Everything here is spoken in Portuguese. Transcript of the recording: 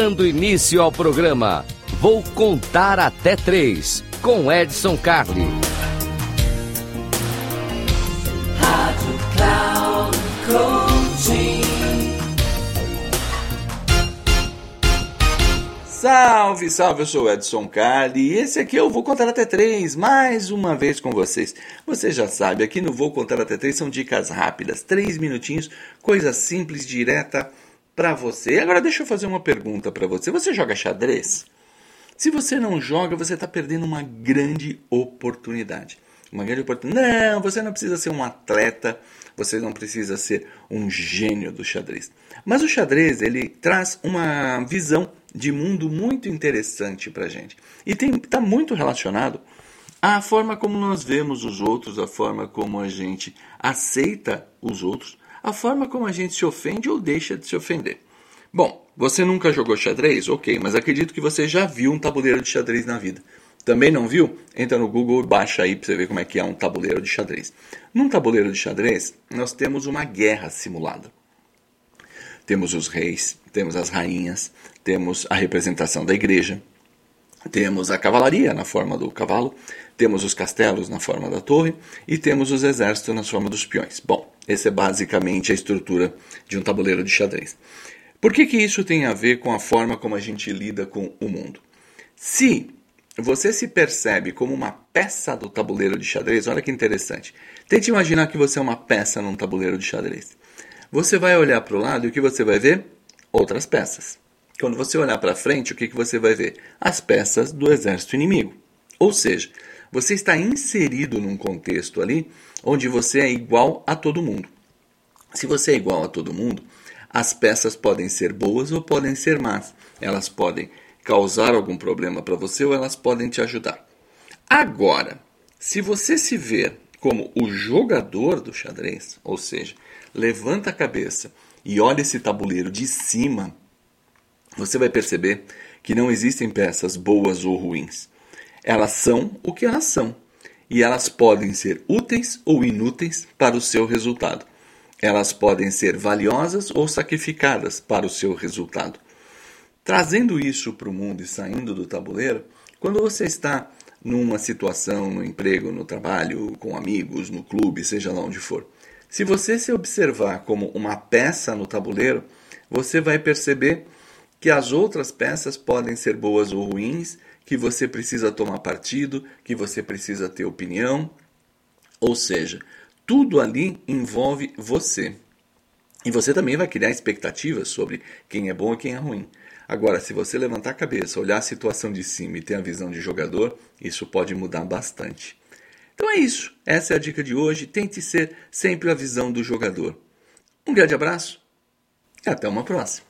Dando início ao programa, vou contar até três com Edson Carli. Salve, salve, eu sou o Edson Carli e esse aqui eu vou contar até três, mais uma vez com vocês. Você já sabe, aqui no Vou Contar Até Três são dicas rápidas, três minutinhos, coisa simples, direta para você. Agora deixa eu fazer uma pergunta para você. Você joga xadrez? Se você não joga, você está perdendo uma grande oportunidade. Uma grande oportunidade. Não, você não precisa ser um atleta, você não precisa ser um gênio do xadrez. Mas o xadrez, ele traz uma visão de mundo muito interessante para gente. E está muito relacionado à forma como nós vemos os outros, a forma como a gente aceita os outros, a forma como a gente se ofende ou deixa de se ofender. Bom, você nunca jogou xadrez? Ok, mas acredito que você já viu um tabuleiro de xadrez na vida. Também não viu? Entra no Google e baixa aí para você ver como é que é um tabuleiro de xadrez. Num tabuleiro de xadrez, nós temos uma guerra simulada. Temos os reis, temos as rainhas, temos a representação da igreja, temos a cavalaria na forma do cavalo, temos os castelos na forma da torre e temos os exércitos na forma dos peões. Bom, essa é basicamente a estrutura de um tabuleiro de xadrez. Por que, que isso tem a ver com a forma como a gente lida com o mundo? Se você se percebe como uma peça do tabuleiro de xadrez, olha que interessante. Tente imaginar que você é uma peça num tabuleiro de xadrez. Você vai olhar para o lado e o que você vai ver? Outras peças. Quando você olhar para frente, o que, que você vai ver? As peças do exército inimigo. Ou seja, você está inserido num contexto ali onde você é igual a todo mundo. Se você é igual a todo mundo, as peças podem ser boas ou podem ser más. Elas podem causar algum problema para você ou elas podem te ajudar. Agora, se você se ver como o jogador do xadrez, ou seja, levanta a cabeça e olha esse tabuleiro de cima, você vai perceber que não existem peças boas ou ruins. Elas são o que elas são. E elas podem ser úteis ou inúteis para o seu resultado. Elas podem ser valiosas ou sacrificadas para o seu resultado. Trazendo isso para o mundo e saindo do tabuleiro, quando você está numa situação, no emprego, no trabalho, com amigos, no clube, seja lá onde for, se você se observar como uma peça no tabuleiro, você vai perceber que as outras peças podem ser boas ou ruins, que você precisa tomar partido, que você precisa ter opinião. Ou seja, tudo ali envolve você. E você também vai criar expectativas sobre quem é bom e quem é ruim. Agora, se você levantar a cabeça, olhar a situação de cima e ter a visão de jogador, isso pode mudar bastante. Então é isso. Essa é a dica de hoje. Tente ser sempre a visão do jogador. Um grande abraço e até uma próxima.